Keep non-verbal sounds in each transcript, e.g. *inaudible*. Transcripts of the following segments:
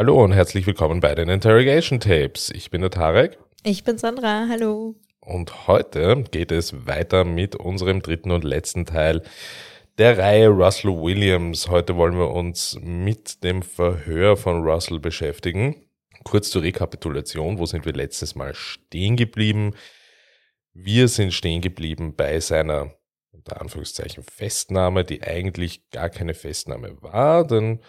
Hallo und herzlich willkommen bei den Interrogation Tapes. Ich bin der Tarek. Ich bin Sandra, hallo. Und heute geht es weiter mit unserem dritten und letzten Teil der Reihe Russell Williams. Heute wollen wir uns mit dem Verhör von Russell beschäftigen. Kurz zur Rekapitulation, wo sind wir letztes Mal stehen geblieben? Wir sind stehen geblieben bei seiner unter Anführungszeichen Festnahme, die eigentlich gar keine Festnahme war, denn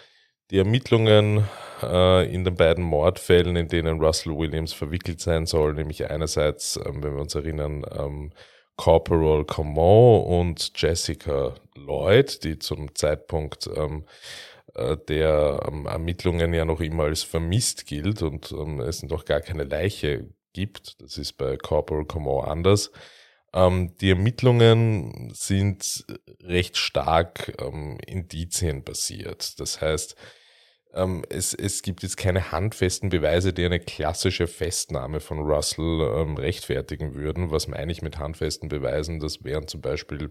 die Ermittlungen äh, in den beiden Mordfällen, in denen Russell Williams verwickelt sein soll, nämlich einerseits, ähm, wenn wir uns erinnern, ähm, Corporal Common und Jessica Lloyd, die zum Zeitpunkt ähm, äh, der ähm, Ermittlungen ja noch immer als vermisst gilt und ähm, es noch gar keine Leiche gibt. Das ist bei Corporal Common anders. Ähm, die Ermittlungen sind recht stark ähm, indizienbasiert. Das heißt, ähm, es, es gibt jetzt keine handfesten Beweise, die eine klassische Festnahme von Russell ähm, rechtfertigen würden. Was meine ich mit handfesten Beweisen? Das wären zum Beispiel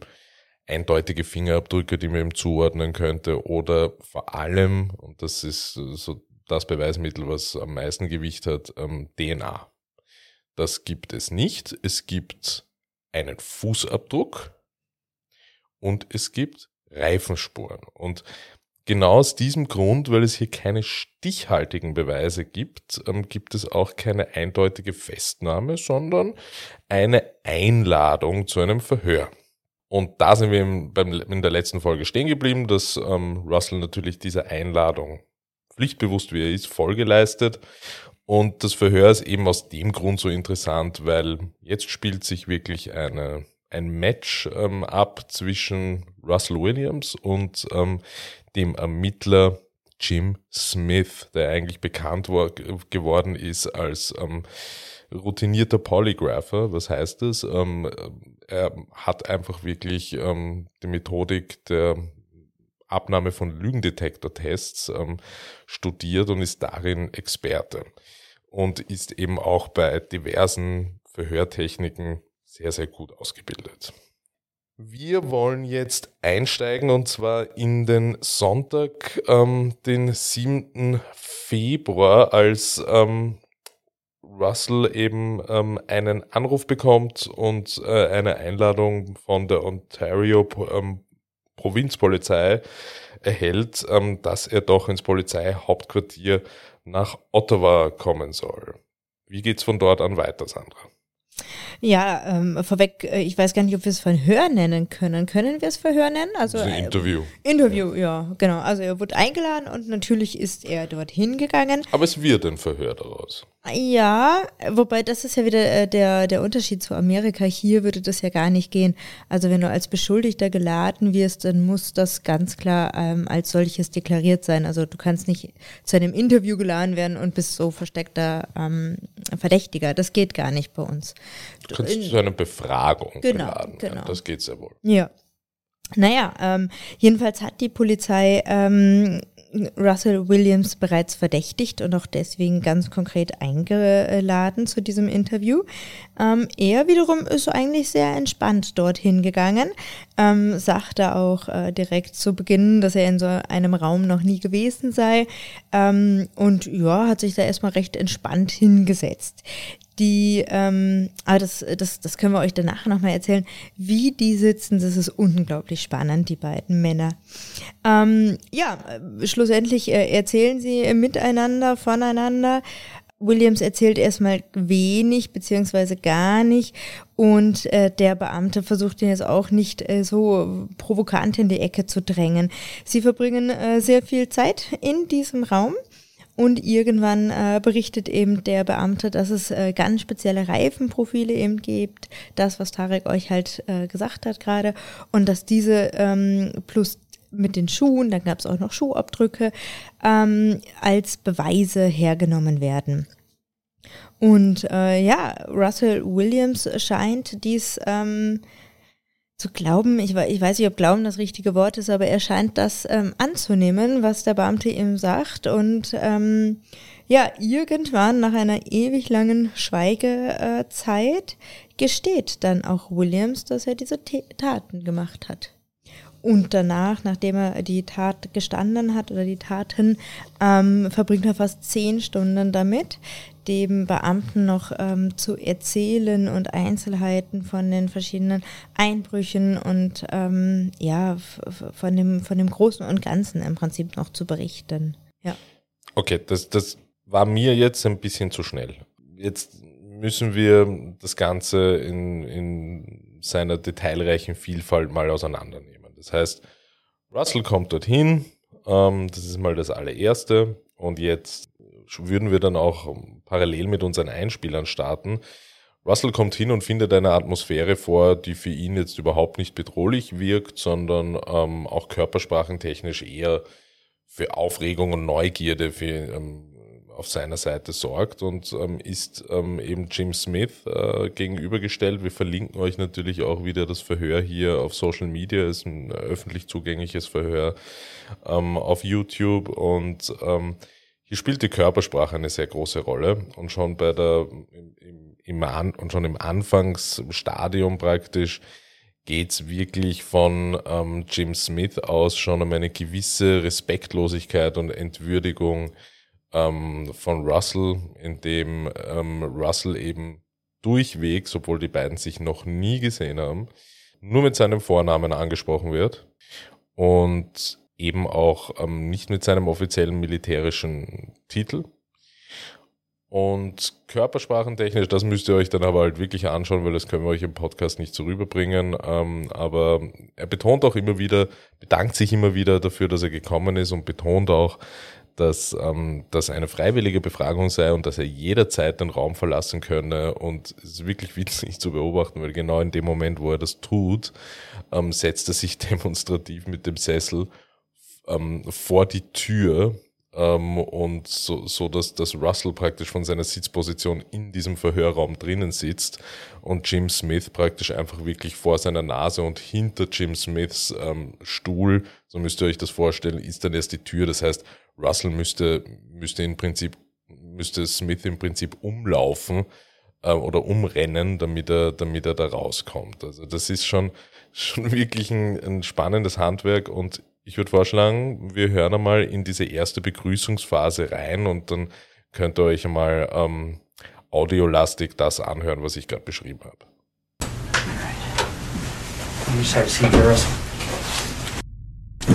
eindeutige Fingerabdrücke, die man ihm zuordnen könnte oder vor allem, und das ist so das Beweismittel, was am meisten Gewicht hat, ähm, DNA. Das gibt es nicht. Es gibt einen Fußabdruck und es gibt Reifenspuren. Und genau aus diesem Grund, weil es hier keine stichhaltigen Beweise gibt, ähm, gibt es auch keine eindeutige Festnahme, sondern eine Einladung zu einem Verhör. Und da sind wir in der letzten Folge stehen geblieben, dass ähm, Russell natürlich dieser Einladung pflichtbewusst wie er ist, Folge leistet. Und das Verhör ist eben aus dem Grund so interessant, weil jetzt spielt sich wirklich eine, ein Match ähm, ab zwischen Russell Williams und ähm, dem Ermittler Jim Smith, der eigentlich bekannt war, geworden ist als ähm, routinierter Polygrapher. Was heißt das? Ähm, er hat einfach wirklich ähm, die Methodik der Abnahme von Lügendetektortests ähm, studiert und ist darin Experte und ist eben auch bei diversen Verhörtechniken sehr, sehr gut ausgebildet. Wir wollen jetzt einsteigen und zwar in den Sonntag, ähm, den 7. Februar, als ähm, Russell eben ähm, einen Anruf bekommt und äh, eine Einladung von der Ontario ähm, Provinzpolizei erhält, ähm, dass er doch ins Polizeihauptquartier nach Ottawa kommen soll. Wie geht's von dort an weiter, Sandra? Ja, ähm, vorweg, äh, ich weiß gar nicht, ob wir es Verhör nennen können. Können wir es Verhör nennen? Also, also Interview. Äh, Interview, ja. ja, genau. Also er wurde eingeladen und natürlich ist er dorthin gegangen. Aber es wird ein Verhör daraus. Ja, wobei das ist ja wieder äh, der, der Unterschied zu Amerika. Hier würde das ja gar nicht gehen. Also wenn du als Beschuldigter geladen wirst, dann muss das ganz klar ähm, als solches deklariert sein. Also du kannst nicht zu einem Interview geladen werden und bist so versteckter ähm, Verdächtiger. Das geht gar nicht bei uns. Du kannst In, zu einer Befragung genau, geladen genau. werden. Das geht sehr wohl. Ja. Naja, ähm, jedenfalls hat die Polizei ähm, Russell Williams bereits verdächtigt und auch deswegen ganz konkret eingeladen zu diesem Interview. Ähm, er wiederum ist eigentlich sehr entspannt dorthin gegangen, ähm, sagte auch äh, direkt zu Beginn, dass er in so einem Raum noch nie gewesen sei ähm, und ja, hat sich da erstmal recht entspannt hingesetzt die, ähm, aber das, das, das können wir euch danach nochmal erzählen, wie die sitzen, das ist unglaublich spannend, die beiden Männer. Ähm, ja, schlussendlich äh, erzählen sie miteinander, voneinander. Williams erzählt erstmal wenig beziehungsweise gar nicht und äh, der Beamte versucht ihn jetzt auch nicht äh, so provokant in die Ecke zu drängen. Sie verbringen äh, sehr viel Zeit in diesem Raum und irgendwann äh, berichtet eben der Beamte, dass es äh, ganz spezielle Reifenprofile eben gibt, das, was Tarek euch halt äh, gesagt hat gerade, und dass diese ähm, plus mit den Schuhen, dann gab es auch noch Schuhabdrücke, ähm, als Beweise hergenommen werden. Und äh, ja, Russell Williams scheint dies ähm, zu glauben, ich, ich, weiß nicht, ob glauben das richtige Wort ist, aber er scheint das ähm, anzunehmen, was der Beamte ihm sagt. Und ähm, ja, irgendwann nach einer ewig langen Schweigezeit gesteht dann auch Williams, dass er diese Taten gemacht hat. und danach, nachdem er die Tat gestanden hat oder die Taten, ähm, verbringt er fast zehn Stunden damit, dem Beamten noch ähm, zu erzählen und Einzelheiten von den verschiedenen Einbrüchen und ähm, ja, von dem, von dem Großen und Ganzen im Prinzip noch zu berichten. Ja. Okay, das, das war mir jetzt ein bisschen zu schnell. Jetzt müssen wir das Ganze in, in seiner detailreichen Vielfalt mal auseinandernehmen. Das heißt, Russell kommt dorthin, ähm, das ist mal das allererste. Und jetzt würden wir dann auch parallel mit unseren Einspielern starten. Russell kommt hin und findet eine Atmosphäre vor, die für ihn jetzt überhaupt nicht bedrohlich wirkt, sondern ähm, auch körpersprachentechnisch eher für Aufregung und Neugierde für, ähm, auf seiner Seite sorgt und ähm, ist ähm, eben Jim Smith äh, gegenübergestellt. Wir verlinken euch natürlich auch wieder das Verhör hier auf Social Media, ist ein öffentlich zugängliches Verhör ähm, auf YouTube und ähm, hier spielt die Körpersprache eine sehr große Rolle und schon bei der im, im, und schon im Anfangsstadium praktisch geht's wirklich von ähm, Jim Smith aus schon um eine gewisse Respektlosigkeit und Entwürdigung ähm, von Russell, in dem ähm, Russell eben durchwegs, obwohl die beiden sich noch nie gesehen haben, nur mit seinem Vornamen angesprochen wird. Und eben auch ähm, nicht mit seinem offiziellen militärischen Titel. Und körpersprachentechnisch, das müsst ihr euch dann aber halt wirklich anschauen, weil das können wir euch im Podcast nicht so rüberbringen. Ähm, aber er betont auch immer wieder, bedankt sich immer wieder dafür, dass er gekommen ist und betont auch, dass ähm, das eine freiwillige Befragung sei und dass er jederzeit den Raum verlassen könne. Und es ist wirklich *laughs* witzig zu beobachten, weil genau in dem Moment, wo er das tut, ähm, setzt er sich *laughs* demonstrativ mit dem Sessel ähm, vor die Tür ähm, und so, so dass, dass Russell praktisch von seiner Sitzposition in diesem Verhörraum drinnen sitzt und Jim Smith praktisch einfach wirklich vor seiner Nase und hinter Jim Smiths ähm, Stuhl, so müsst ihr euch das vorstellen, ist dann erst die Tür. Das heißt, Russell müsste, müsste im Prinzip, müsste Smith im Prinzip umlaufen äh, oder umrennen, damit er, damit er da rauskommt. Also das ist schon, schon *laughs* wirklich ein, ein spannendes Handwerk und ich würde vorschlagen, wir hören einmal in diese erste Begrüßungsphase rein und dann könnt ihr euch einmal ähm, audiolastig das anhören, was ich gerade beschrieben habe. Right.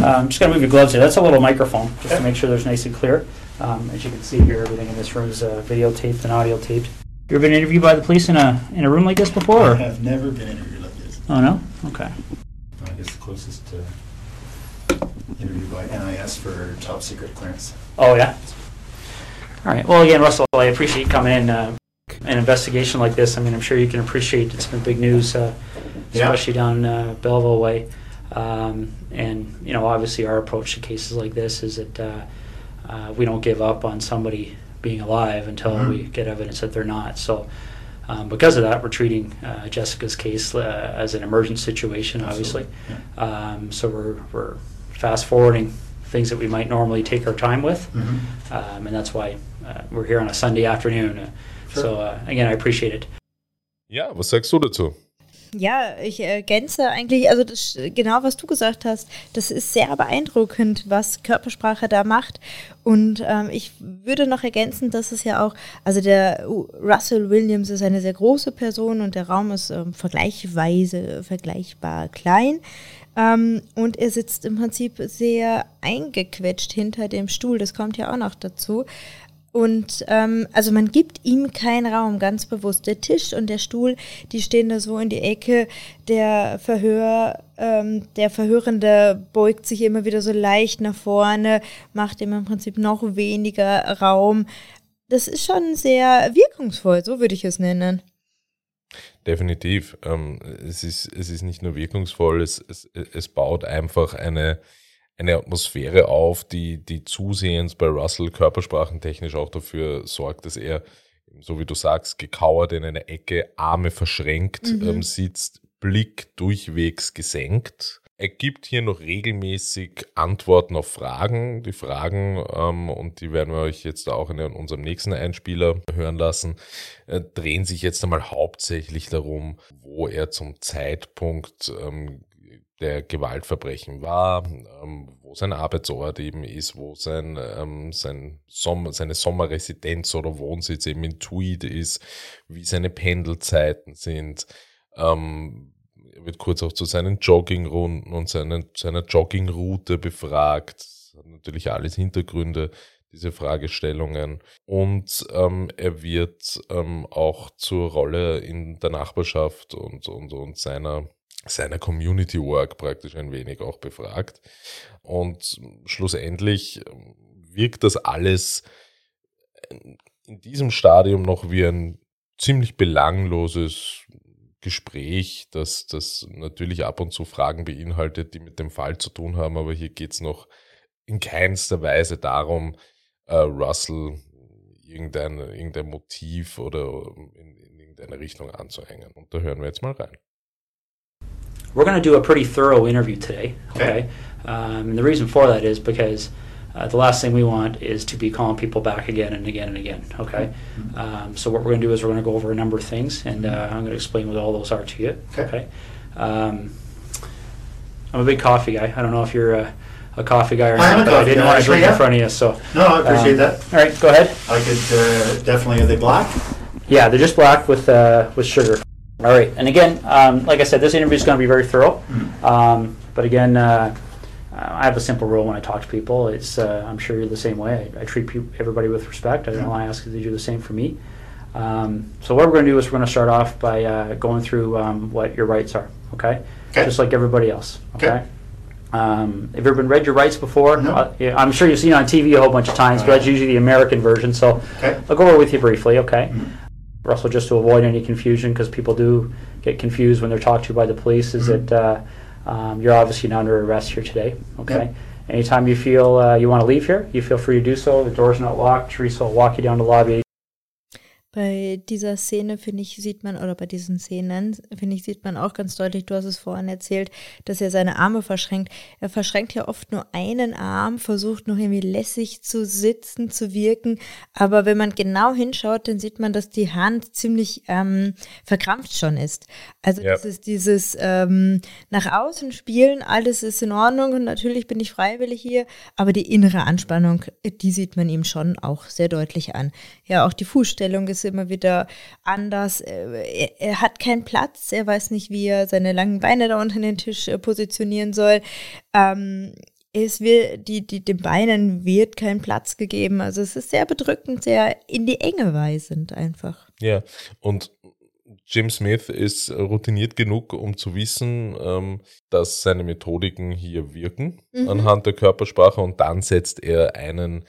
Um, just going to move your gloves here. That's a little microphone, just okay. to make sure there's nice and clear. Um, as you can see here, everything in this room is uh, videotaped and audio taped. You ever been interviewed by the police in a in a room like this before? I have never been interviewed like this. Oh no? Okay. I guess the closest to interview by NIS for top secret clearance. Oh yeah. All right. Well, again, Russell, I appreciate coming in. Uh, an investigation like this. I mean, I'm sure you can appreciate it's been big news, uh, especially yeah. down uh, Belleville way. Um, and you know, obviously, our approach to cases like this is that uh, uh, we don't give up on somebody being alive until mm-hmm. we get evidence that they're not. So, um, because of that, we're treating uh, Jessica's case uh, as an emergent situation, obviously. Yeah. Um, so we're we're fast forwarding things that we might normally take our time with, mm-hmm. Um, and that's why uh, we're here on a Sunday afternoon. Uh, sure. So again, I appreciate it. Ja, was sagst du dazu? Ja, ich ergänze eigentlich, also das, genau was du gesagt hast, das ist sehr beeindruckend, was Körpersprache da macht. Und ähm, ich würde noch ergänzen, dass es ja auch, also der Russell Williams ist eine sehr große Person und der Raum ist ähm, vergleichsweise vergleichbar klein. Ähm, und er sitzt im Prinzip sehr eingequetscht hinter dem Stuhl, das kommt ja auch noch dazu. Und ähm, also man gibt ihm keinen Raum, ganz bewusst. Der Tisch und der Stuhl, die stehen da so in die Ecke. Der Verhör, ähm, der Verhörende beugt sich immer wieder so leicht nach vorne, macht ihm im Prinzip noch weniger Raum. Das ist schon sehr wirkungsvoll, so würde ich es nennen. Definitiv. Ähm, es, ist, es ist nicht nur wirkungsvoll, es, es, es baut einfach eine, eine Atmosphäre auf, die, die zusehends bei Russell körpersprachentechnisch auch dafür sorgt, dass er, so wie du sagst, gekauert in einer Ecke, Arme verschränkt mhm. ähm, sitzt, Blick durchwegs gesenkt. Er gibt hier noch regelmäßig Antworten auf Fragen. Die Fragen, ähm, und die werden wir euch jetzt auch in unserem nächsten Einspieler hören lassen, äh, drehen sich jetzt einmal hauptsächlich darum, wo er zum Zeitpunkt ähm, der Gewaltverbrechen war, ähm, wo sein Arbeitsort eben ist, wo sein, ähm, sein Sommer, seine Sommerresidenz oder Wohnsitz eben in Tweed ist, wie seine Pendelzeiten sind. Ähm, er wird kurz auch zu seinen Joggingrunden und seinen, seiner Joggingroute befragt. Das hat natürlich alles Hintergründe, diese Fragestellungen. Und ähm, er wird ähm, auch zur Rolle in der Nachbarschaft und, und, und seiner seiner Community Work praktisch ein wenig auch befragt. Und schlussendlich ähm, wirkt das alles in diesem Stadium noch wie ein ziemlich belangloses Gespräch, das, das natürlich ab und zu Fragen beinhaltet, die mit dem Fall zu tun haben, aber hier geht es noch in keinster Weise darum, äh, Russell irgendein, irgendein Motiv oder in, in irgendeine Richtung anzuhängen. Und da hören wir jetzt mal rein. We're going to do a pretty thorough interview today. Okay. Um, and the reason for that is because uh, the last thing we want is to be calling people back again and again and again. Okay. Mm-hmm. Um, so what we're going to do is we're going to go over a number of things, and uh, I'm going to explain what all those are to you. Okay. okay? Um, I'm a big coffee guy. I don't know if you're a, a coffee guy or I not, but I didn't guy, want to drink in front of you. So No, I appreciate um, that. All right, go ahead. I could uh, definitely, are they black? Yeah, they're just black with uh, with sugar. All right, and again, um, like I said, this interview is going to be very thorough. Um, but again, uh, I have a simple rule when I talk to people. It's uh, I'm sure you're the same way. I, I treat peop everybody with respect. I don't want to ask you to do the same for me. Um, so what we're going to do is we're going to start off by uh, going through um, what your rights are. Okay? Okay. Just like everybody else. Okay. Okay. Um, have you ever been read your rights before? No. Uh, yeah, I'm sure you've seen it on TV a whole bunch of times, but that's usually the American version. So Okay. I'll go over with you briefly. Okay. Mhm. Russell, just to avoid any confusion, because people do get confused when they're talked to by the police, is Mhm. that uh, um, you're obviously not under arrest here today. Okay. Yep. Anytime you feel uh, you want to leave here, you feel free to do so. The door's not locked. Teresa will walk you down the lobby. Bei dieser Szene, finde ich, sieht man, oder bei diesen Szenen, finde ich, sieht man auch ganz deutlich, du hast es vorhin erzählt, dass er seine Arme verschränkt. Er verschränkt ja oft nur einen Arm, versucht noch irgendwie lässig zu sitzen, zu wirken. Aber wenn man genau hinschaut, dann sieht man, dass die Hand ziemlich ähm, verkrampft schon ist. Also Ja. das ist dieses ähm, nach außen spielen, alles ist in Ordnung und natürlich bin ich freiwillig hier, aber die innere Anspannung, die sieht man ihm schon auch sehr deutlich an. Ja, auch die Fußstellung ist immer wieder anders. Äh, Er, er hat keinen Platz, er weiß nicht, wie er seine langen Beine da unter den Tisch äh, positionieren soll. Ähm, es wird, die, die, den Beinen wird kein Platz gegeben. Also es ist sehr bedrückend, sehr in die Enge weisend einfach. Ja, und Jim Smith ist routiniert genug, um zu wissen, ähm, dass seine Methodiken hier wirken Mhm. anhand der Körpersprache und dann setzt er einen,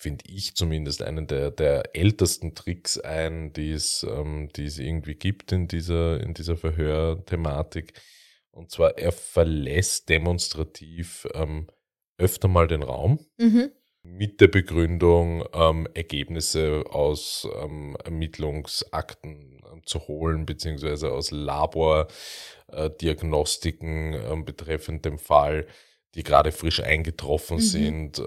finde ich zumindest, einen der, der ältesten Tricks ein, die es, ähm, die es irgendwie gibt in dieser, in dieser Verhörthematik. Und zwar, er verlässt demonstrativ ähm, öfter mal den Raum Mhm. mit der Begründung, ähm, Ergebnisse aus ähm, Ermittlungsakten ähm, zu holen, beziehungsweise aus Labordiagnostiken ähm, betreffend dem Fall, die gerade frisch eingetroffen Mhm. sind.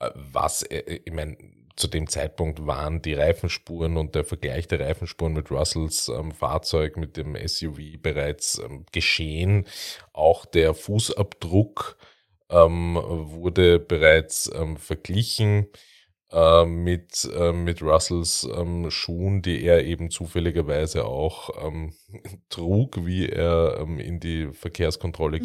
Ähm, äh, was, äh, ich meine, zu dem Zeitpunkt waren die Reifenspuren und der Vergleich der Reifenspuren mit Russells ähm, Fahrzeug, mit dem SUV bereits ähm, geschehen. Auch der Fußabdruck ähm, wurde bereits ähm, verglichen äh, mit, äh, mit Russells ähm, Schuhen, die er eben zufälligerweise auch ähm, *laughs* trug, wie er in die Verkehrskontrolle Mhm.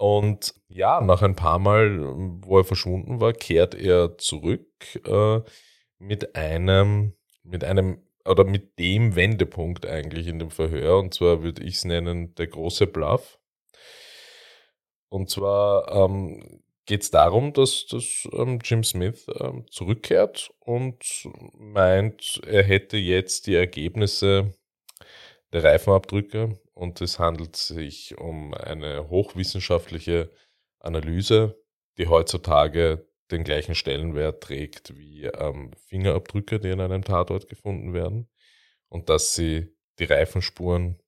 Und ja, nach ein paar Mal, wo er verschwunden war, kehrt er zurück äh, mit einem, mit einem oder mit dem Wendepunkt eigentlich in dem Verhör. Und zwar würde ich es nennen, der große Bluff. Und zwar ähm, geht es darum, dass, dass ähm, Jim Smith ähm, zurückkehrt und meint, er hätte jetzt die Ergebnisse der Reifenabdrücke und es handelt sich um eine hochwissenschaftliche Analyse, die heutzutage den gleichen Stellenwert trägt wie ähm, Fingerabdrücke, die in einem Tatort gefunden werden und dass sie die Reifenspuren,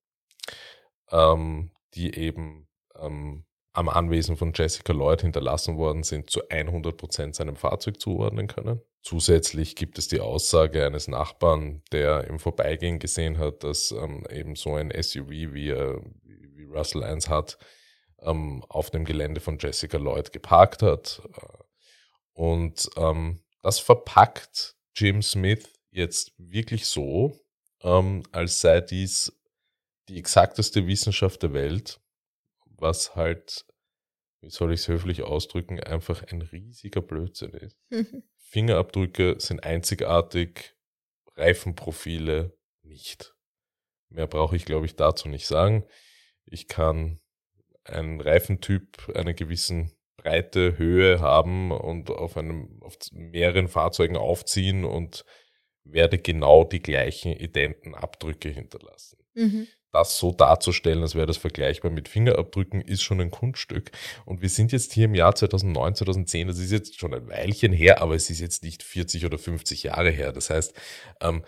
ähm, die eben ähm, am Anwesen von Jessica Lloyd hinterlassen worden sind, zu 100% seinem Fahrzeug zuordnen können. Zusätzlich gibt es die Aussage eines Nachbarn, der im Vorbeigehen gesehen hat, dass ähm, eben so ein SUV, wie, äh, wie Russell eins hat, ähm, auf dem Gelände von Jessica Lloyd geparkt hat. Und ähm, das verpackt Jim Smith jetzt wirklich so, ähm, als sei dies die exakteste Wissenschaft der Welt, was halt, wie soll ich es höflich ausdrücken, einfach ein riesiger Blödsinn ist. *laughs* Fingerabdrücke sind einzigartig, Reifenprofile nicht. Mehr brauche ich, glaube ich, dazu nicht sagen. Ich kann einen Reifentyp einer gewissen Breite, Höhe haben und auf einem, auf mehreren Fahrzeugen aufziehen und werde genau die gleichen identen Abdrücke hinterlassen. Mhm. Das so darzustellen, als wäre das vergleichbar mit Fingerabdrücken, ist schon ein Kunststück. Und wir sind jetzt hier im Jahr 2009, 2010, das ist jetzt schon ein Weilchen her, aber es ist jetzt nicht 40 oder 50 Jahre her. Das heißt, ähm,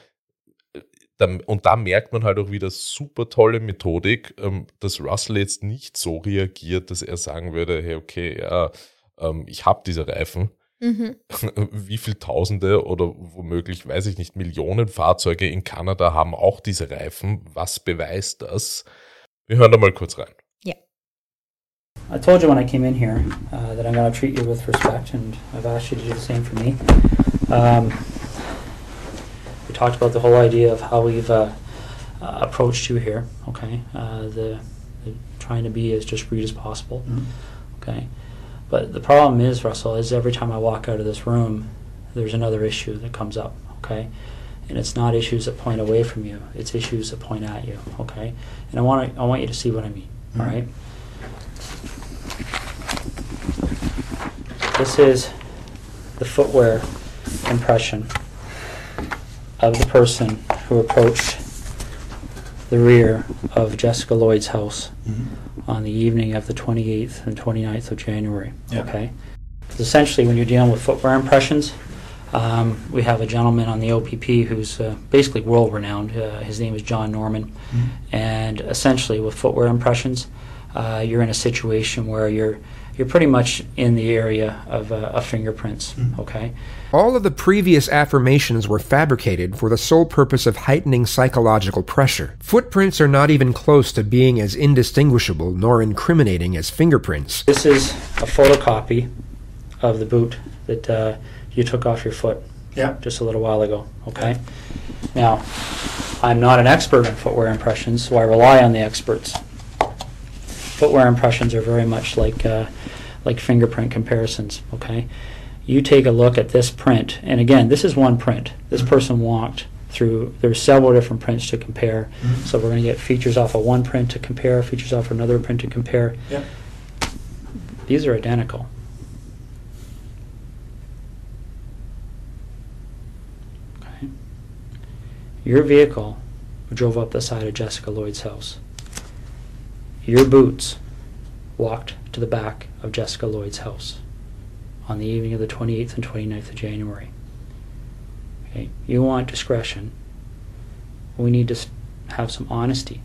und da merkt man halt auch wieder super tolle Methodik, ähm, dass Russell jetzt nicht so reagiert, dass er sagen würde, hey, okay, ja, ähm, ich habe diese Reifen. Mhm. *laughs* Wie viele Tausende oder womöglich, weiß ich nicht, Millionen Fahrzeuge in Kanada haben auch diese Reifen. Was beweist das? Wir hören da mal kurz rein. Ja. I told you when I came in here uh, that I'm going to treat you with respect and I've asked you to do the same for me. Um, we talked about the whole idea of how we've uh, uh, approached you here. Okay, uh, the, the, trying to be as discreet as possible. Mm-hmm. Okay, but the problem is, Russell, is every time I walk out of this room, there's another issue that comes up. Okay, and it's not issues that point away from you; it's issues that point at you. Okay, and I want to, I want you to see what I mean. Mm-hmm. All right. This is the footwear impression of the person who approached the rear of Jessica Lloyd's house mm-hmm. On the evening of the 28th and 29th of January. Yeah. Okay. Essentially, when you're dealing with footwear impressions, um, we have a gentleman on the OPP who's uh, basically world renowned. Uh, his name is John Norman. Mm-hmm. And essentially, with footwear impressions, uh, you're in a situation where you're you're pretty much in the area of, uh, of fingerprints. Mm-hmm. Okay. All of the previous affirmations were fabricated for the sole purpose of heightening psychological pressure. Footprints are not even close to being as indistinguishable nor incriminating as fingerprints. This is a photocopy of the boot that uh, you took off your foot. Yeah. Just a little while ago. Okay. Now, I'm not an expert in footwear impressions, so I rely on the experts. Footwear impressions are very much like uh, like fingerprint comparisons. Okay you take a look at this print, and again, this is one print. This mm-hmm. person walked through, there's several different prints to compare. Mm-hmm. So we're going to get features off of one print to compare, features off of another print to compare. Yep. These are identical. Okay. Your vehicle drove up the side of Jessica Lloyd's house. Your boots walked to the back of Jessica Lloyd's house on the evening of the 28th and 29th of January. Okay, you want discretion. We need to have some honesty,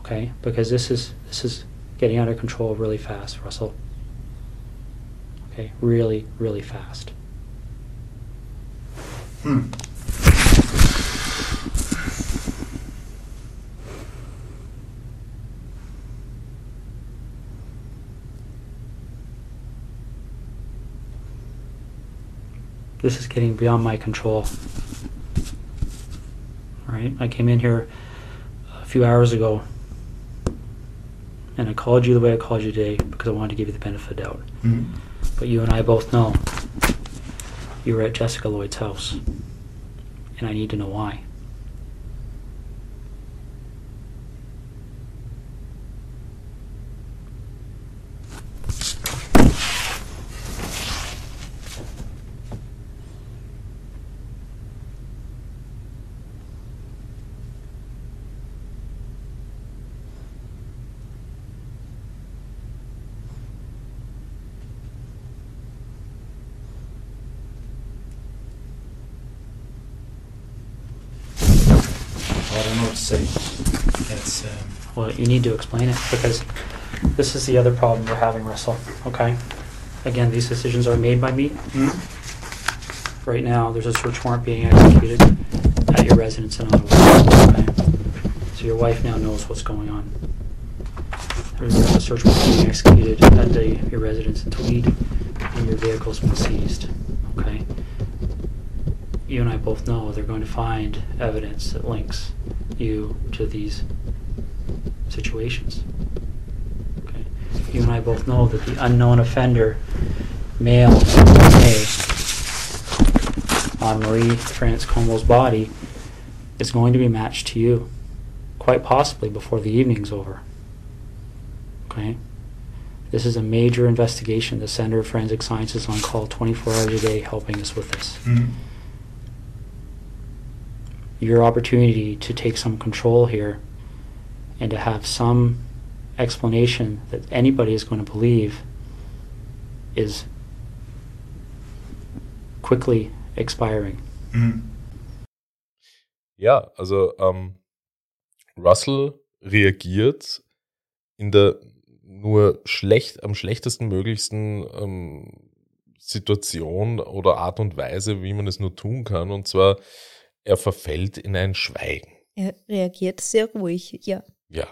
okay? Because this is this is getting out of control really fast, Russell. Okay, really, really fast. Hmm. This is getting beyond my control. All right, I came in here a few hours ago and I called you the way I called you today because I wanted to give you the benefit of the doubt. Mm-hmm. But you and I both know you were at Jessica Lloyd's house, and I need to know why. I don't know what to say. It's, um, Well, you need to explain it because this is the other problem we're having, Russell. Okay? Again, these decisions are made by me. hmm? Right now, there's a search warrant being executed at your residence in Ottawa. Okay? So your wife now knows what's going on. there's a search warrant being executed at the, your residence in Tweed, and your vehicle's been seized. Okay. You and I both know they're going to find evidence that links you to these situations. Okay. You and I both know that the unknown offender, male, may, on Marie France Como's body is going to be matched to you, quite possibly before the evening's over. Okay? This is a major investigation. The Center of Forensic Science is on call 24 hours a day helping us with this. Mhm. Your opportunity to take some control here and to have some explanation that anybody is going to believe is quickly expiring. Mhm. Ja, also ähm, Russell reagiert in der nur schlecht, am schlechtesten möglichsten ähm, Situation oder Art und Weise, wie man es nur tun kann. Und zwar, er verfällt in ein Schweigen. Er reagiert sehr ruhig, ja. Ja.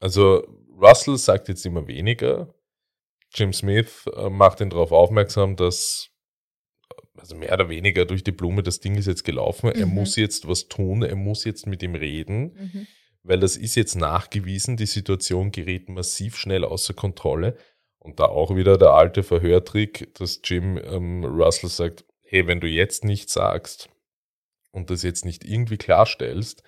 Also Russell sagt jetzt immer weniger. Jim Smith äh, macht ihn darauf aufmerksam, dass also mehr oder weniger durch die Blume das Ding ist jetzt gelaufen. Er Mhm. muss jetzt was tun. Er muss jetzt mit ihm reden, Mhm. weil das ist jetzt nachgewiesen. Die Situation gerät massiv schnell außer Kontrolle. Und da auch wieder der alte Verhörtrick, dass Jim ähm, Russell sagt, hey, wenn du jetzt nichts sagst und das jetzt nicht irgendwie klarstellst,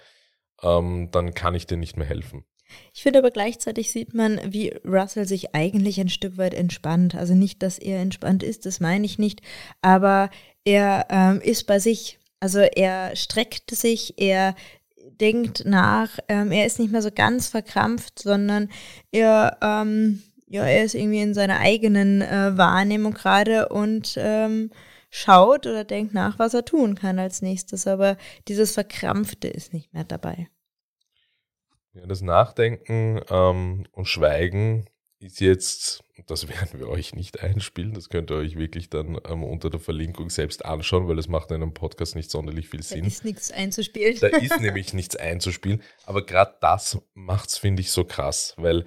ähm, dann kann ich dir nicht mehr helfen. Ich finde aber gleichzeitig sieht man, wie Russell sich eigentlich ein Stück weit entspannt. Also nicht, dass er entspannt ist, das meine ich nicht, aber er ähm, ist bei sich. Also er streckt sich, er denkt nach, ähm, er ist nicht mehr so ganz verkrampft, sondern er, ähm, ja, er ist irgendwie in seiner eigenen äh, Wahrnehmung gerade und ähm, schaut oder denkt nach, was er tun kann als nächstes. Aber dieses Verkrampfte ist nicht mehr dabei. Ja, das Nachdenken ähm, und Schweigen ist jetzt, das werden wir euch nicht einspielen, das könnt ihr euch wirklich dann ähm, unter der Verlinkung selbst anschauen, weil das macht in einem Podcast nicht sonderlich viel Da Sinn. ist nichts einzuspielen. Da *laughs* ist nämlich nichts einzuspielen, aber gerade das macht's finde ich so krass, weil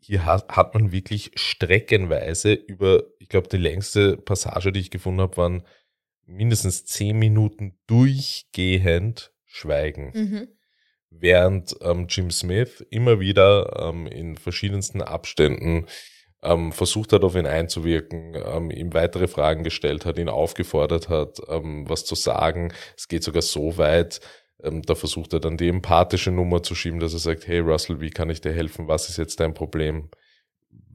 hier hat, hat man wirklich streckenweise über, glaube, die längste Passage, die ich gefunden habe, waren mindestens zehn Minuten durchgehend Schweigen Mhm. während ähm, Jim Smith immer wieder ähm, in verschiedensten Abständen ähm, versucht hat, auf ihn einzuwirken, ähm, ihm weitere Fragen gestellt hat, ihn aufgefordert hat, ähm, was zu sagen. Es geht sogar so weit, ähm, da versucht er dann die empathische Nummer zu schieben, dass er sagt, hey Russell, wie kann ich dir helfen? Was ist jetzt dein Problem?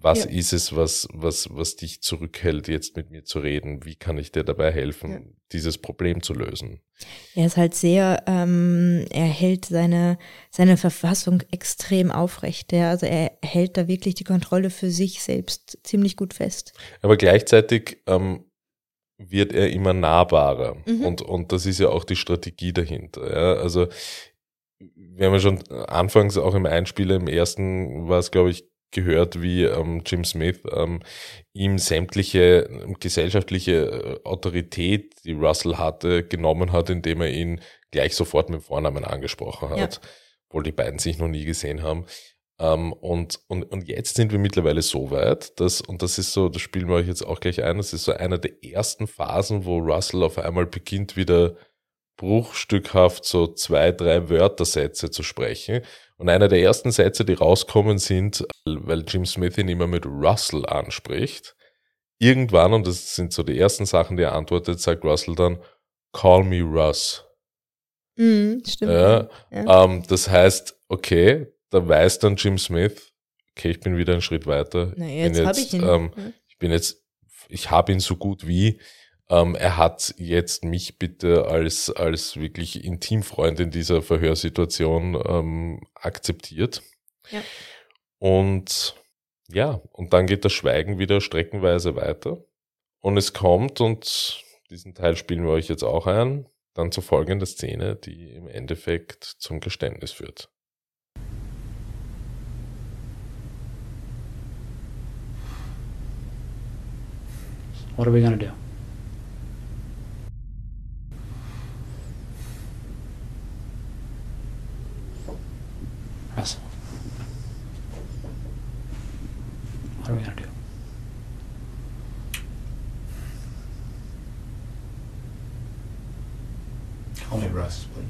Was Ja. ist es, was, was, was dich zurückhält, jetzt mit mir zu reden? Wie kann ich dir dabei helfen, Ja. dieses Problem zu lösen? Er ist halt sehr, ähm, er hält seine, seine Verfassung extrem aufrecht. Ja? Also er hält da wirklich die Kontrolle für sich selbst ziemlich gut fest. Aber gleichzeitig ähm, wird er immer nahbarer. Mhm. Und, und das ist ja auch die Strategie dahinter. Ja? Also wir haben ja schon anfangs auch im Einspieler, im ersten war es, glaube ich, gehört, wie ähm, Jim Smith ähm, ihm sämtliche ähm, gesellschaftliche äh, Autorität, die Russell hatte, genommen hat, indem er ihn gleich sofort mit Vornamen angesprochen hat, obwohl die beiden sich noch nie gesehen haben. Ähm, und, und, und jetzt sind wir mittlerweile so weit, dass, und das ist so, das spielen wir euch jetzt auch gleich ein, das ist so einer der ersten Phasen, wo Russell auf einmal beginnt, wieder bruchstückhaft so zwei, drei Wörtersätze zu sprechen. Und einer der ersten Sätze, die rauskommen, sind, weil Jim Smith ihn immer mit Russell anspricht. Irgendwann, und das sind so die ersten Sachen, die er antwortet, sagt Russell dann, call me Russ. Mhm, stimmt. Ja, Ja. Ähm, das heißt, okay, da weiß dann Jim Smith, okay, ich bin wieder einen Schritt weiter. Na, jetzt bin habe ich ihn. Ähm, ich bin jetzt, ich habe ihn so gut wie. Ähm, er hat jetzt mich bitte als, als wirklich Intimfreund in dieser Verhörsituation ähm, akzeptiert. Ja. Und ja, und dann geht das Schweigen wieder streckenweise weiter. Und es kommt, und diesen Teil spielen wir euch jetzt auch ein, dann zur folgenden Szene, die im Endeffekt zum Geständnis führt. What are we to do? What are we going to do? Only Russ, please.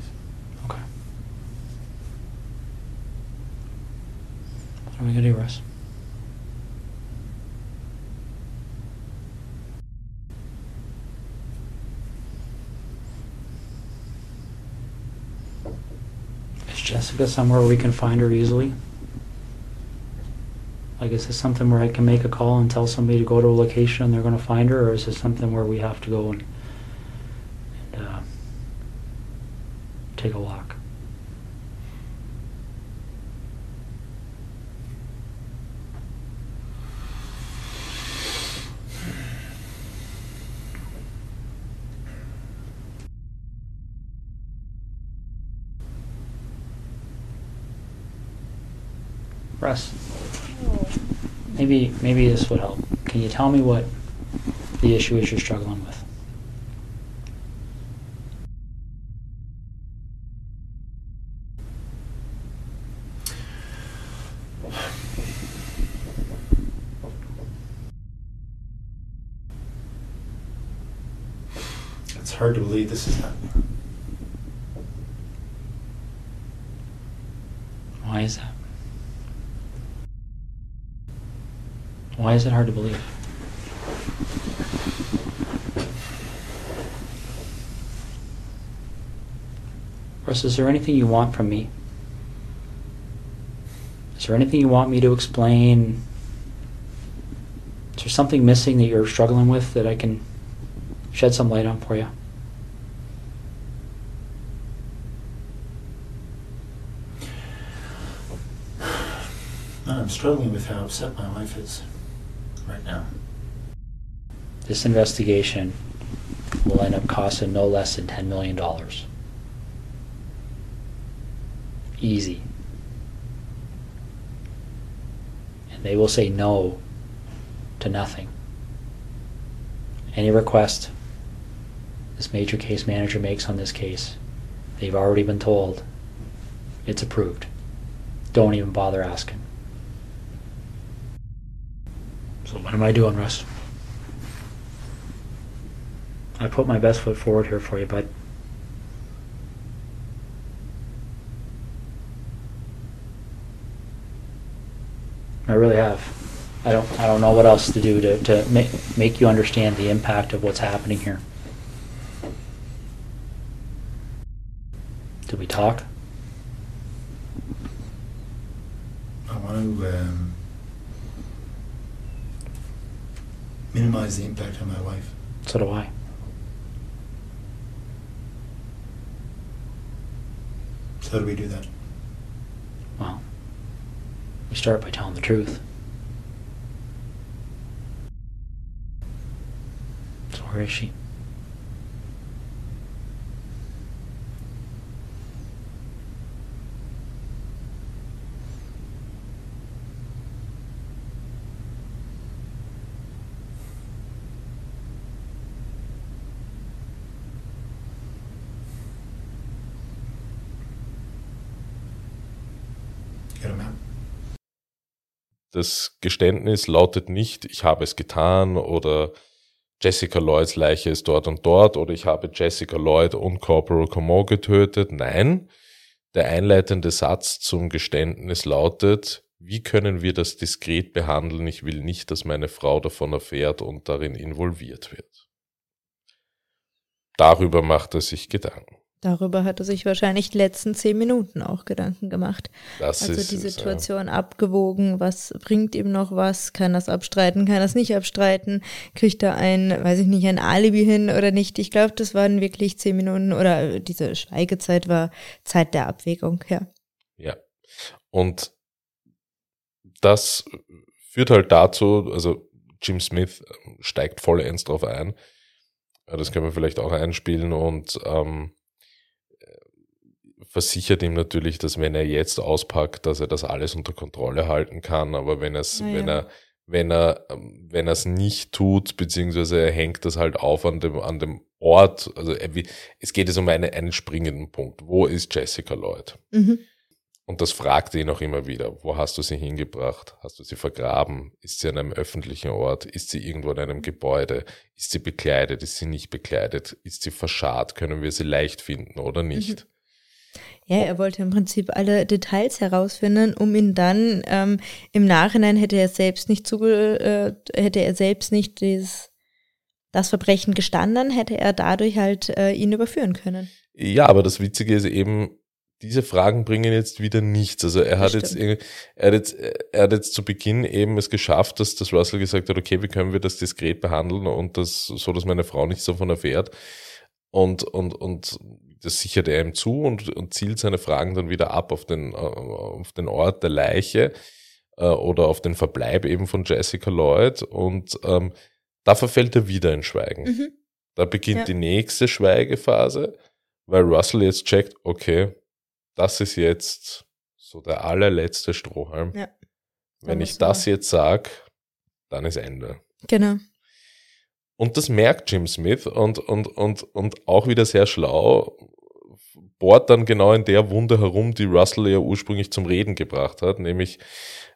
Okay. What are we going to do, Russ? Is Jessica somewhere we can find her easily? Like, is this something where I can make a call and tell somebody to go to a location and they're gonna find her, or is this something where we have to go and uh, take a walk? Russ, maybe this would help. Can you tell me what the issue is you're struggling with? It's hard to believe this is happening. Why is that? Why is it hard to believe? Russ, is there anything you want from me? Is there anything you want me to explain? Is there something missing that you're struggling with that I can shed some light on for you? I'm struggling with how upset my wife is right now. This investigation will end up costing no less than $10 million. Easy. And they will say no to nothing. Any request this major case manager makes on this case, they've already been told it's approved. Don't even bother asking. So what am I doing, Russ? I put my best foot forward here for you, bud. I really have. I don't. I don't know what else to do to to make make you understand the impact of what's happening here. Did we talk? I want to um, minimize the impact on my wife. So do I. So how do we do that? Well, we start by telling the truth. So where is she? Das Geständnis lautet nicht, ich habe es getan oder Jessica Lloyds Leiche ist dort und dort oder ich habe Jessica Lloyd und Corporal Comeau getötet. Nein, der einleitende Satz zum Geständnis lautet, wie können wir das diskret behandeln? Ich will nicht, dass meine Frau davon erfährt und darin involviert wird. Darüber macht er sich Gedanken. Darüber hat er sich wahrscheinlich die letzten zehn Minuten auch Gedanken gemacht. Das also ist die es, ja. Situation abgewogen, was bringt ihm noch was, kann das abstreiten, kann das nicht abstreiten, kriegt er ein, weiß ich nicht, ein Alibi hin oder nicht. Ich glaube, das waren wirklich zehn Minuten oder diese Schweigezeit war Zeit der Abwägung, ja. Ja. Und das führt halt dazu, also Jim Smith steigt vollends drauf ein. Das können wir vielleicht auch einspielen und ähm, versichert ihm natürlich, dass wenn er jetzt auspackt, dass er das alles unter Kontrolle halten kann. Aber wenn er es, ja. wenn er, wenn er, ähm, wenn er es nicht tut, beziehungsweise er hängt das halt auf an dem, an dem Ort, also er, es geht jetzt um eine, einen springenden Punkt. Wo ist Jessica Lloyd? Mhm. Und das fragt ihn auch immer wieder. Wo hast du sie hingebracht? Hast du sie vergraben? Ist sie an einem öffentlichen Ort? Ist sie irgendwo in einem Gebäude? Ist sie bekleidet? Ist sie nicht bekleidet? Ist sie verscharrt? Können wir sie leicht finden oder nicht? Mhm. Ja, er wollte im Prinzip alle Details herausfinden, um ihn dann ähm, im Nachhinein hätte er selbst nicht zuge äh, hätte er selbst nicht dieses das Verbrechen gestanden, hätte er dadurch halt äh, ihn überführen können. Ja, aber das Witzige ist eben, diese Fragen bringen jetzt wieder nichts. Also er hat jetzt, er hat jetzt, er hat jetzt zu Beginn eben es geschafft, dass, dass Russell gesagt hat, okay, wie können wir das diskret behandeln und das so, dass meine Frau nichts davon erfährt. Und, und, und das sichert er ihm zu und, und zielt seine Fragen dann wieder ab auf den, äh, auf den Ort der Leiche äh, oder auf den Verbleib eben von Jessica Lloyd und ähm, da verfällt er wieder in Schweigen. Mhm. Da beginnt ja. die nächste Schweigephase, weil Russell jetzt checkt, okay, das ist jetzt so der allerletzte Strohhalm. Ja. Wenn ich das jetzt sag, dann ist Ende. Genau. Und das merkt Jim Smith und, und, und, und auch wieder sehr schlau, bohrt dann genau in der Wunde herum, die Russell ja ursprünglich zum Reden gebracht hat, nämlich,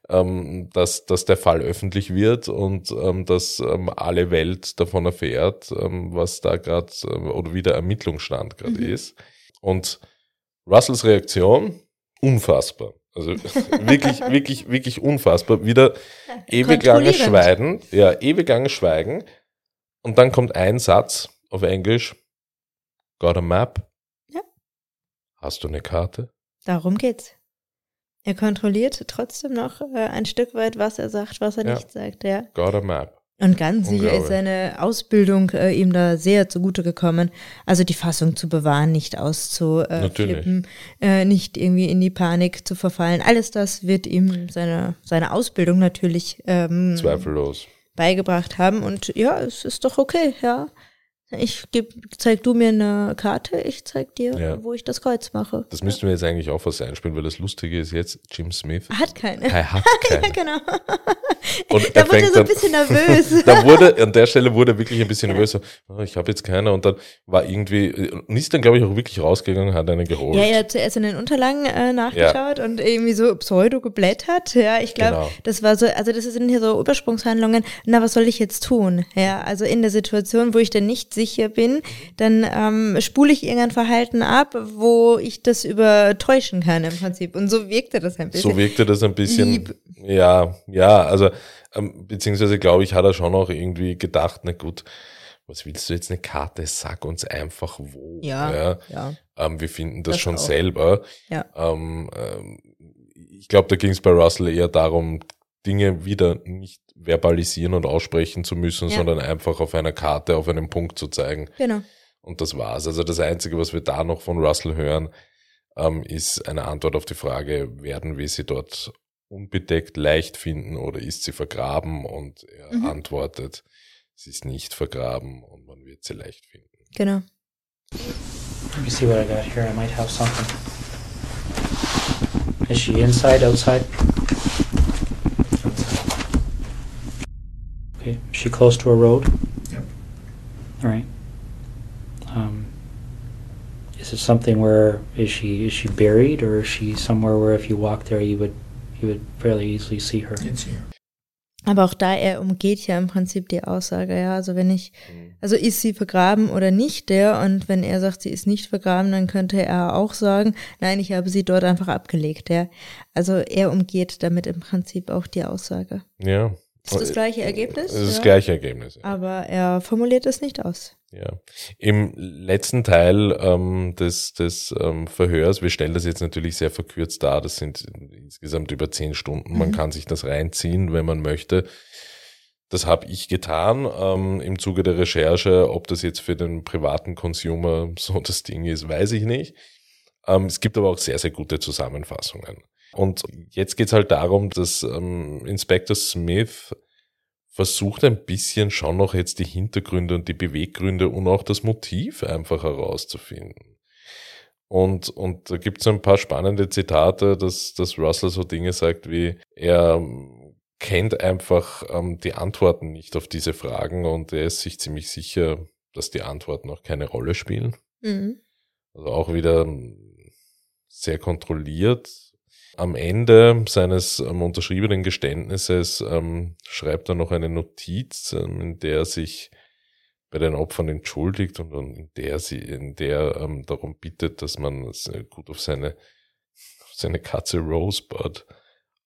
ähm, dass, dass der Fall öffentlich wird und ähm, dass ähm, alle Welt davon erfährt, ähm, was da gerade ähm, oder wie der Ermittlungsstand gerade mhm. ist. Und Russells Reaktion, unfassbar. Also *laughs* wirklich, wirklich, wirklich unfassbar. Wieder ewig lange Schweigen, ja, ewig lange Schweigen. Und dann kommt ein Satz auf Englisch. Got a map? Ja. Hast du eine Karte? Darum geht's. Er kontrolliert trotzdem noch äh, ein Stück weit, was er sagt, was er ja. nicht sagt, ja. Got a map. Und ganz sicher ist seine Ausbildung äh, ihm da sehr zugute gekommen. Also die Fassung zu bewahren, nicht auszuflippen, äh, nicht irgendwie in die Panik zu verfallen. Alles das wird ihm seine, seine Ausbildung natürlich ähm, zweifellos beigebracht haben. Und ja, es ist doch okay, ja. Ich geb, zeig du mir eine Karte, ich zeig dir, ja. wo ich das Kreuz mache. Das müssten wir jetzt eigentlich auch was einspielen, weil das Lustige ist jetzt, Jim Smith hat keine. Er hat *laughs* keine. ja, genau. Und *laughs* da wurde er so ein bisschen *laughs* nervös. da wurde, an der Stelle wurde er wirklich ein bisschen nervös. So, oh, ich habe jetzt keine. Und dann war irgendwie, und ist dann, glaube ich, auch wirklich rausgegangen, hat eine geholt. Ja, er hat zuerst in den Unterlagen äh, nachgeschaut ja. und irgendwie so pseudo geblättert. Ja, ich glaube, genau. das war so, also das sind hier so Übersprungshandlungen. Na, was soll ich jetzt tun? Ja, also in der Situation, wo ich dann nicht sicher bin, dann ähm, spule ich irgendein Verhalten ab, wo ich das übertäuschen kann im Prinzip. Und so wirkte das ein bisschen. So wirkte das ein bisschen. Lieb. Ja, ja, also ähm, beziehungsweise glaube ich, hat er schon auch irgendwie gedacht, na gut, was willst du jetzt eine Karte? Sag uns einfach wo. Ja. ja. ja. Ähm, wir finden das, das schon auch. selber. Ja. Ähm, ähm, ich glaube, da ging es bei Russell eher darum, Dinge wieder nicht verbalisieren und aussprechen zu müssen, ja. sondern einfach auf einer Karte, auf einem Punkt zu zeigen. Genau. Und das war's. Also das Einzige, was wir da noch von Russell hören, ähm, ist eine Antwort auf die Frage, werden wir sie dort unbedeckt leicht finden oder ist sie vergraben? Und er mhm. antwortet, sie ist nicht vergraben und man wird sie leicht finden. Genau. Let me see what I got here. I might have something. Is she inside, outside? Okay. Is she close to a road? Yep. All right. Um, is it something where is she is she buried or is she somewhere where if you walk there you would you would fairly easily see her? You'd see her. Aber auch da, er umgeht ja im Prinzip die Aussage, ja. Also wenn ich, mhm. also ist sie vergraben oder nicht, der, und wenn er sagt, sie ist nicht vergraben, dann könnte er auch sagen, nein, ich habe sie dort einfach abgelegt, ja. Also er umgeht damit im Prinzip auch die Aussage. Ja. Das ist das gleiche Ergebnis. Das ist das gleiche Ergebnis. Ja. Aber er formuliert es nicht aus. Ja. Im letzten Teil ähm, des, des ähm, Verhörs, wir stellen das jetzt natürlich sehr verkürzt dar, das sind insgesamt über zehn Stunden, man mhm. kann sich das reinziehen, wenn man möchte. Das habe ich getan ähm, im Zuge der Recherche. Ob das jetzt für den privaten Consumer so das Ding ist, weiß ich nicht. Ähm, es gibt aber auch sehr, sehr gute Zusammenfassungen. Und jetzt geht's halt darum, dass ähm, Inspector Smith versucht ein bisschen schon noch jetzt die Hintergründe und die Beweggründe und auch das Motiv einfach herauszufinden. Und, und da gibt es ein paar spannende Zitate, dass, dass Russell so Dinge sagt wie, er kennt einfach ähm, die Antworten nicht auf diese Fragen und er ist sich ziemlich sicher, dass die Antworten auch keine Rolle spielen. Mhm. Also auch wieder sehr kontrolliert am Ende seines ähm, unterschriebenen Geständnisses ähm, schreibt er noch eine Notiz, ähm, in der er sich bei den Opfern entschuldigt und, und in der sie, in der ähm, darum bittet, dass man gut auf seine, auf seine Katze Rosebud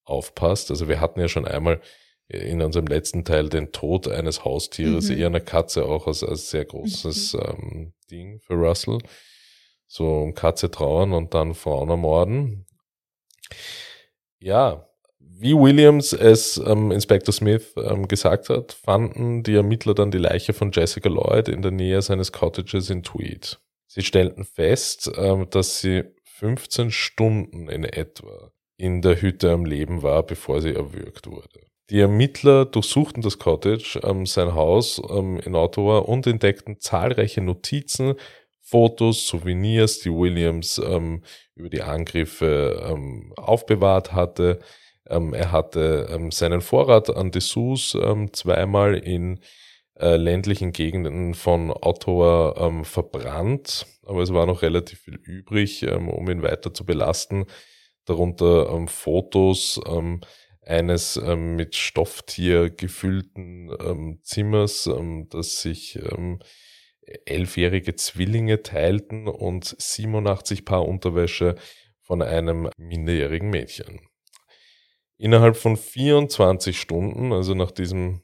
aufpasst. Also wir hatten ja schon einmal in unserem letzten Teil den Tod eines Haustieres, mhm. eher einer Katze auch als, als sehr großes mhm. ähm, Ding für Russell. So um Katze trauern und dann Frauen ermorden. Ja, wie Williams es ähm, Inspector Smith ähm, gesagt hat, fanden die Ermittler dann die Leiche von Jessica Lloyd in der Nähe seines Cottages in Tweed. Sie stellten fest, ähm, dass sie 15 Stunden in etwa in der Hütte am Leben war, bevor sie erwürgt wurde. Die Ermittler durchsuchten das Cottage, ähm, sein Haus ähm, in Ottawa und entdeckten zahlreiche Notizen, Fotos, Souvenirs, die Williams ähm, über die Angriffe ähm, aufbewahrt hatte. Ähm, er hatte ähm, seinen Vorrat an Dessous ähm, zweimal in äh, ländlichen Gegenden von Ottawa ähm, verbrannt, aber es war noch relativ viel übrig, um ihn weiter zu belasten. Darunter Fotos eines mit Stofftier gefüllten Zimmers, das sich elfjährige Zwillinge teilten und 87 Paar Unterwäsche von einem minderjährigen Mädchen. Innerhalb von 24 Stunden, also nach diesem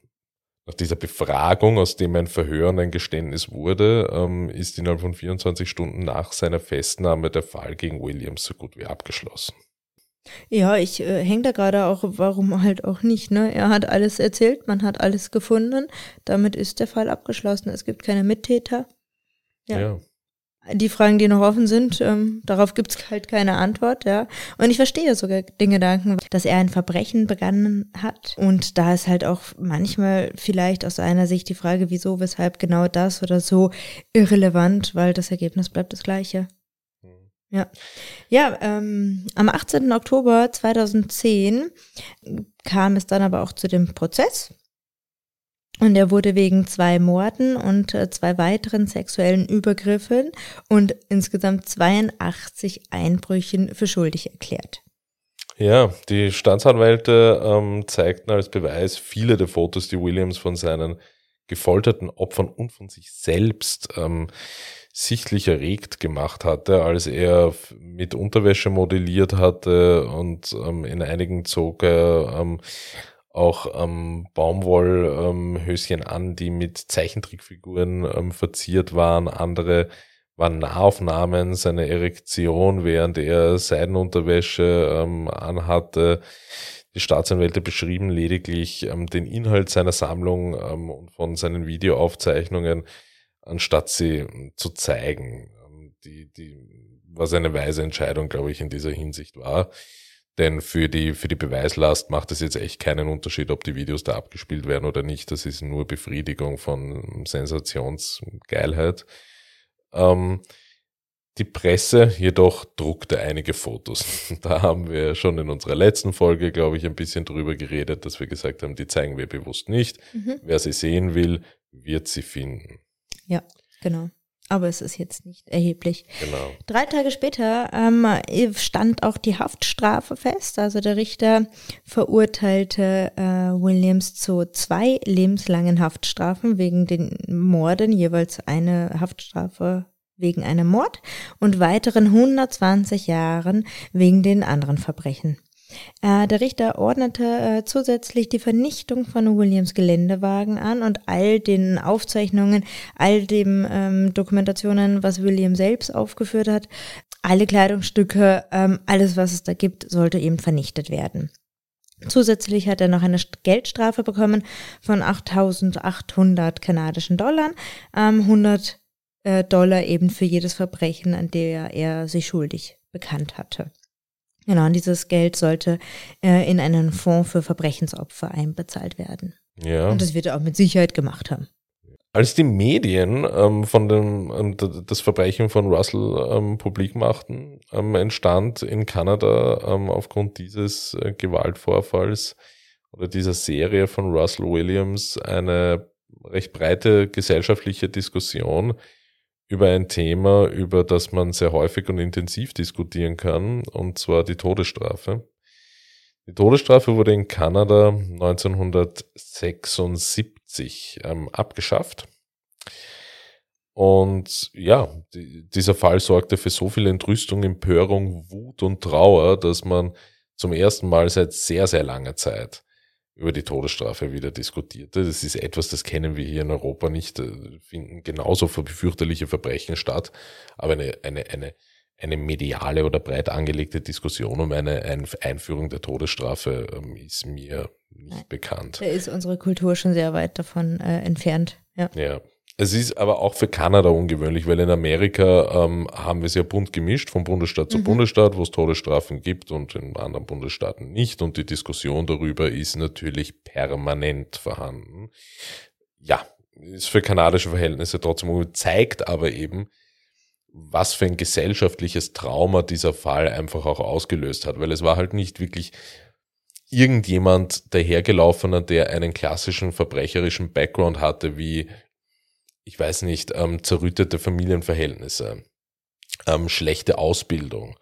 nach dieser Befragung, aus dem ein Verhör und ein Geständnis wurde, ähm, ist innerhalb von 24 Stunden nach seiner Festnahme der Fall gegen Williams so gut wie abgeschlossen. Ja, ich äh, hänge da gerade auch, warum halt auch nicht, ne? Er hat alles erzählt, man hat alles gefunden, damit ist der Fall abgeschlossen. Es gibt keine Mittäter. Ja. ja. Die Fragen, die noch offen sind, ähm, darauf gibt es halt keine Antwort, ja. Und ich verstehe sogar den Gedanken, dass er ein Verbrechen begangen hat. Und da ist halt auch manchmal vielleicht aus seiner Sicht die Frage, wieso, weshalb genau das oder so irrelevant, weil das Ergebnis bleibt das gleiche. Ja, ja ähm, am 18. Oktober 2010 kam es dann aber auch zu dem Prozess. Und er wurde wegen zwei Morden und äh, zwei weiteren sexuellen Übergriffen und insgesamt 82 Einbrüchen für schuldig erklärt. Ja, die Staatsanwälte ähm, zeigten als Beweis viele der Fotos, die Williams von seinen gefolterten Opfern und von sich selbst ähm, sichtlich erregt gemacht hatte, als er mit Unterwäsche modelliert hatte und ähm, in einigen zog er ähm, auch ähm, Baumwollhöschen an, die mit Zeichentrickfiguren ähm, verziert waren. Andere waren Nahaufnahmen seiner Erektion, während er Seidenunterwäsche ähm, anhatte. Die Staatsanwälte beschrieben lediglich ähm, den Inhalt seiner Sammlung und von seinen Videoaufzeichnungen anstatt sie ähm, zu zeigen. Ähm, die, die, was eine weise Entscheidung, glaube ich, in dieser Hinsicht war. Denn für die, für die Beweislast macht es jetzt echt keinen Unterschied, ob die Videos da abgespielt werden oder nicht. Das ist nur Befriedigung von Sensationsgeilheit. Ähm, die Presse jedoch druckte einige Fotos. *laughs* Da haben wir schon in unserer letzten Folge, glaube ich, ein bisschen drüber geredet, dass wir gesagt haben, die zeigen wir bewusst nicht. Mhm. Wer sie sehen will, wird sie finden. Ja, genau. Aber es ist jetzt nicht erheblich. Genau. Drei Tage später ähm, stand auch die Haftstrafe fest. Also der Richter verurteilte äh, Williams zu zwei lebenslangen Haftstrafen wegen den Morden, jeweils eine Haftstrafe wegen einem Mord und weiteren 120 Jahren wegen den anderen Verbrechen. Äh, der Richter ordnete äh, zusätzlich die Vernichtung von Williams Geländewagen an und all den Aufzeichnungen, all den ähm, Dokumentationen, was William selbst aufgeführt hat, alle Kleidungsstücke, ähm, alles, was es da gibt, sollte eben vernichtet werden. Zusätzlich hat er noch eine Geldstrafe bekommen von 8.800 kanadischen Dollar, ähm, 100 äh, Dollar eben für jedes Verbrechen, an der er sich schuldig bekannt hatte. Genau, und dieses Geld sollte äh, in einen Fonds für Verbrechensopfer einbezahlt werden. Ja. Und das wird er auch mit Sicherheit gemacht haben. Als die Medien ähm, von dem ähm, das Verbrechen von Russell ähm, publik machten, ähm, entstand in Kanada ähm, aufgrund dieses äh, Gewaltvorfalls oder dieser Serie von Russell Williams eine recht breite gesellschaftliche Diskussion, über ein Thema, über das man sehr häufig und intensiv diskutieren kann, und zwar die Todesstrafe. Die Todesstrafe wurde in Kanada 1976 ähm, abgeschafft. Und ja, die, dieser Fall sorgte für so viel Entrüstung, Empörung, Wut und Trauer, dass man zum ersten Mal seit sehr, sehr langer Zeit über die Todesstrafe wieder diskutierte. Das ist etwas, das kennen wir hier in Europa nicht, äh, finden genauso fürchterliche Verbrechen statt, aber eine, eine, eine, eine mediale oder breit angelegte Diskussion um eine Einführung der Todesstrafe ähm, ist mir nicht bekannt. Da ist unsere Kultur schon sehr weit davon äh, entfernt. Ja. ja. Es ist aber auch für Kanada ungewöhnlich, weil in Amerika ähm, haben wir es ja bunt gemischt, von Bundesstaat zu mhm. Bundesstaat, wo es Todesstrafen gibt und in anderen Bundesstaaten nicht. Und die Diskussion darüber ist natürlich permanent vorhanden. Ja, ist für kanadische Verhältnisse trotzdem zeigt aber eben, was für ein gesellschaftliches Trauma dieser Fall einfach auch ausgelöst hat, weil es war halt nicht wirklich irgendjemand dahergelaufener, der einen klassischen verbrecherischen Background hatte, wie ich weiß nicht, ähm, zerrüttete Familienverhältnisse, ähm, schlechte Ausbildung,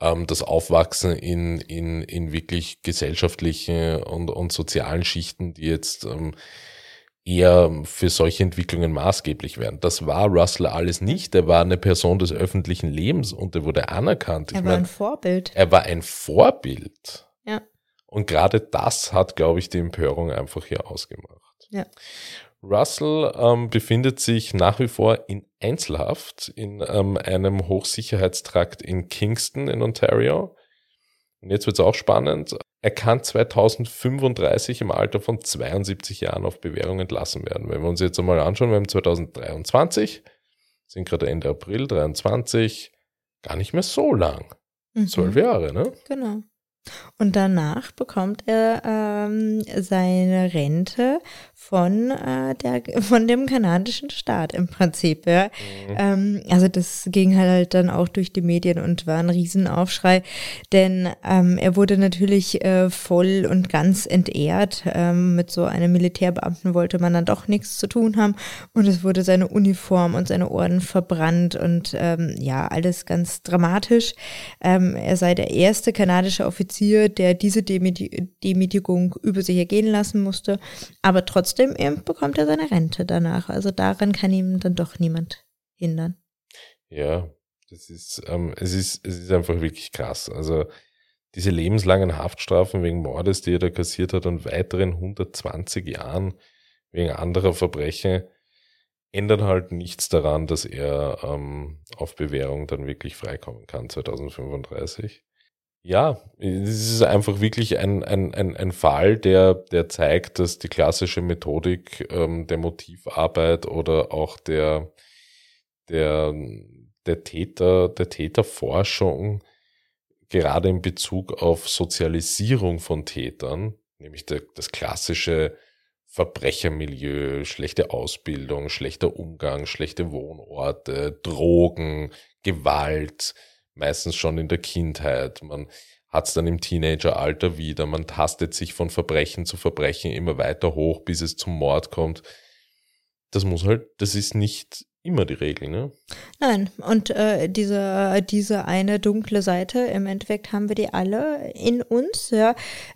ähm, das Aufwachsen in, in, in wirklich gesellschaftlichen und, und sozialen Schichten, die jetzt ähm, eher für solche Entwicklungen maßgeblich werden. Das war Russell alles nicht. Er war eine Person des öffentlichen Lebens und er wurde anerkannt. Er ich war mein, ein Vorbild. Er war ein Vorbild. Ja. Und gerade das hat, glaube ich, die Empörung einfach hier ausgemacht. Ja. Russell ähm, befindet sich nach wie vor in Einzelhaft in ähm, einem Hochsicherheitstrakt in Kingston in Ontario. Und jetzt wird es auch spannend. Er kann 2035 im Alter von 72 Jahren auf Bewährung entlassen werden. Wenn wir uns jetzt einmal anschauen, wir haben 2023, sind gerade Ende April 23, gar nicht mehr so lang. Mhm. Zwölf Jahre, ne? Genau. Und danach bekommt er ähm, seine Rente von, äh, der, von dem kanadischen Staat im Prinzip. Ja. Mhm. Ähm, also das ging halt dann auch durch die Medien und war ein Riesenaufschrei, denn ähm, er wurde natürlich äh, voll und ganz entehrt. Ähm, mit so einem Militärbeamten wollte man dann doch nichts zu tun haben und es wurde seine Uniform und seine Orden verbrannt und ähm, ja, alles ganz dramatisch. Ähm, er sei der erste kanadische Offizier, der diese Demütigung über sich ergehen lassen musste, aber trotzdem trotzdem bekommt er seine Rente danach. Also daran kann ihm dann doch niemand hindern. Ja, das ist, ähm, es ist, es ist einfach wirklich krass. Also diese lebenslangen Haftstrafen wegen Mordes, die er da kassiert hat und weiteren 120 Jahren wegen anderer Verbrechen, ändern halt nichts daran, dass er ähm, auf Bewährung dann wirklich freikommen kann 2035. Ja, es ist einfach wirklich ein, ein, ein, ein Fall, der, der zeigt, dass die klassische Methodik ähm, der Motivarbeit oder auch der, der, der Täter, der Täterforschung gerade in Bezug auf Sozialisierung von Tätern, nämlich der, das klassische Verbrechermilieu, schlechte Ausbildung, schlechter Umgang, schlechte Wohnorte, Drogen, Gewalt, meistens schon in der Kindheit. Man hat es dann im Teenageralter wieder. Man tastet sich von Verbrechen zu Verbrechen immer weiter hoch, bis es zum Mord kommt. Das muss halt, das ist nicht immer die Regel, ne? Nein, und äh, diese, diese eine dunkle Seite, im Endeffekt haben wir die alle in uns, ja.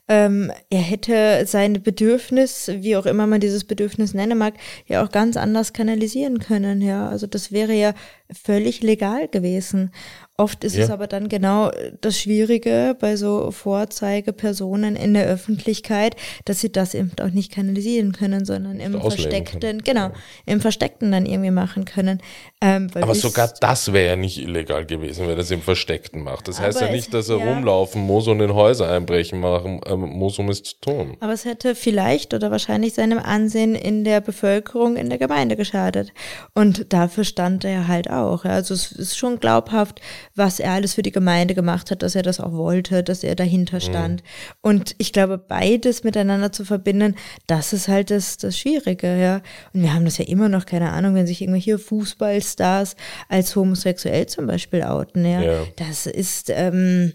Ähm, er hätte sein Bedürfnis, wie auch immer man dieses Bedürfnis nennen mag, ja auch ganz anders kanalisieren können, ja. Also das wäre ja völlig legal gewesen. Oft ist ja. es aber dann genau das Schwierige bei so Vorzeigepersonen in der Öffentlichkeit, dass sie das eben auch nicht kanalisieren können, sondern im Versteckten, können. genau, ja. im Versteckten dann irgendwie machen können. Ähm, aber sogar das wäre ja nicht illegal gewesen, wenn er es im Versteckten macht. Das heißt ja nicht, dass er ja. rumlaufen muss und in Häuser einbrechen machen ähm, muss, um es zu tun. Aber es hätte vielleicht oder wahrscheinlich seinem Ansehen in der Bevölkerung, in der Gemeinde geschadet. Und dafür stand er halt auch. Also es ist schon glaubhaft, was er alles für die Gemeinde gemacht hat, dass er das auch wollte, dass er dahinter stand. Mhm. Und ich glaube, beides miteinander zu verbinden, das ist halt das, das Schwierige, ja. Und wir haben das ja immer noch, keine Ahnung, wenn sich irgendwelche Fußballstars als homosexuell zum Beispiel outen, ja. ja. Das ist, ähm,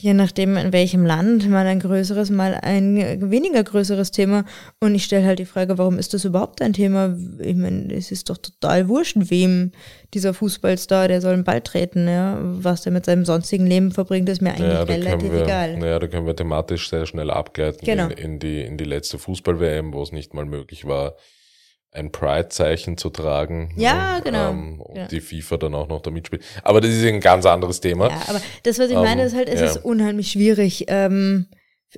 je nachdem in welchem Land, mal ein größeres, mal ein weniger größeres Thema. Und ich stelle halt die Frage, warum ist das überhaupt ein Thema? Ich meine, es ist doch total wurscht, wem dieser Fußballstar, der soll einen Ball treten, ja. Was der mit seinem sonstigen Leben verbringt, ist mir eigentlich Ja, da relativ wir, egal. ja, da können wir thematisch sehr schnell abgleiten Genau. in, in, die, in die letzte Fußball-WM, wo es nicht mal möglich war, ein Pride-Zeichen zu tragen. Ja, Und, genau. Ähm, und Ja. die FIFA dann auch noch da mitspielt. Aber das ist ein ganz anderes Thema. Ja, aber das, was ich Ähm, meine, ist halt, es ja. ist unheimlich schwierig, ähm,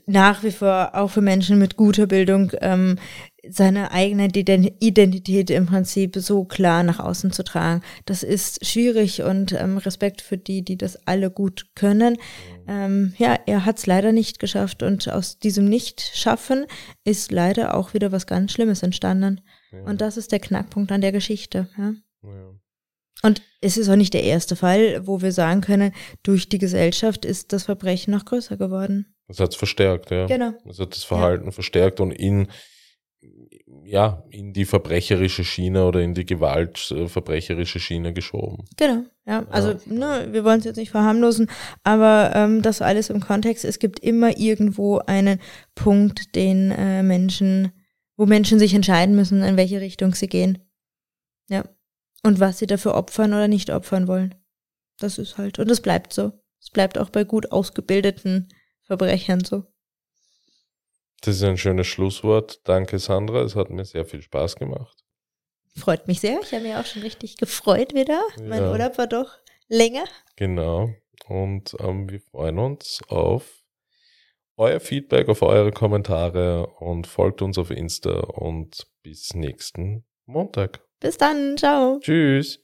nach wie vor auch für Menschen mit guter Bildung ähm, seine eigene Ident- Identität im Prinzip so klar nach außen zu tragen. Das ist schwierig und ähm, Respekt für die, die das alle gut können. Ähm, ja, er hat es leider nicht geschafft und aus diesem Nicht-Schaffen ist leider auch wieder was ganz Schlimmes entstanden. Und das ist der Knackpunkt an der Geschichte. Ja. Ja. Und es ist auch nicht der erste Fall, wo wir sagen können, durch die Gesellschaft ist das Verbrechen noch größer geworden. Das hat es verstärkt, ja. Genau. Das hat das Verhalten verstärkt und in, ja, in die verbrecherische Schiene oder in die gewaltverbrecherische Schiene geschoben. Genau, ja. Also, ne, wir wollen es jetzt nicht verharmlosen, aber ähm, das alles im Kontext. Es gibt immer irgendwo einen Punkt, den äh, Menschen, wo Menschen sich entscheiden müssen, in welche Richtung sie gehen. Ja. Und was sie dafür opfern oder nicht opfern wollen. Das ist halt, und es bleibt so. Es bleibt auch bei gut ausgebildeten Verbrechern so. Das ist ein schönes Schlusswort. Danke, Sandra. Es hat mir sehr viel Spaß gemacht. Freut mich sehr. Ich habe mich auch schon richtig gefreut wieder. Mein Ja. Urlaub war doch länger. Genau. Und ähm, wir freuen uns auf euer Feedback, auf eure Kommentare und folgt uns auf Insta und bis nächsten Montag. Bis dann. Ciao. Tschüss.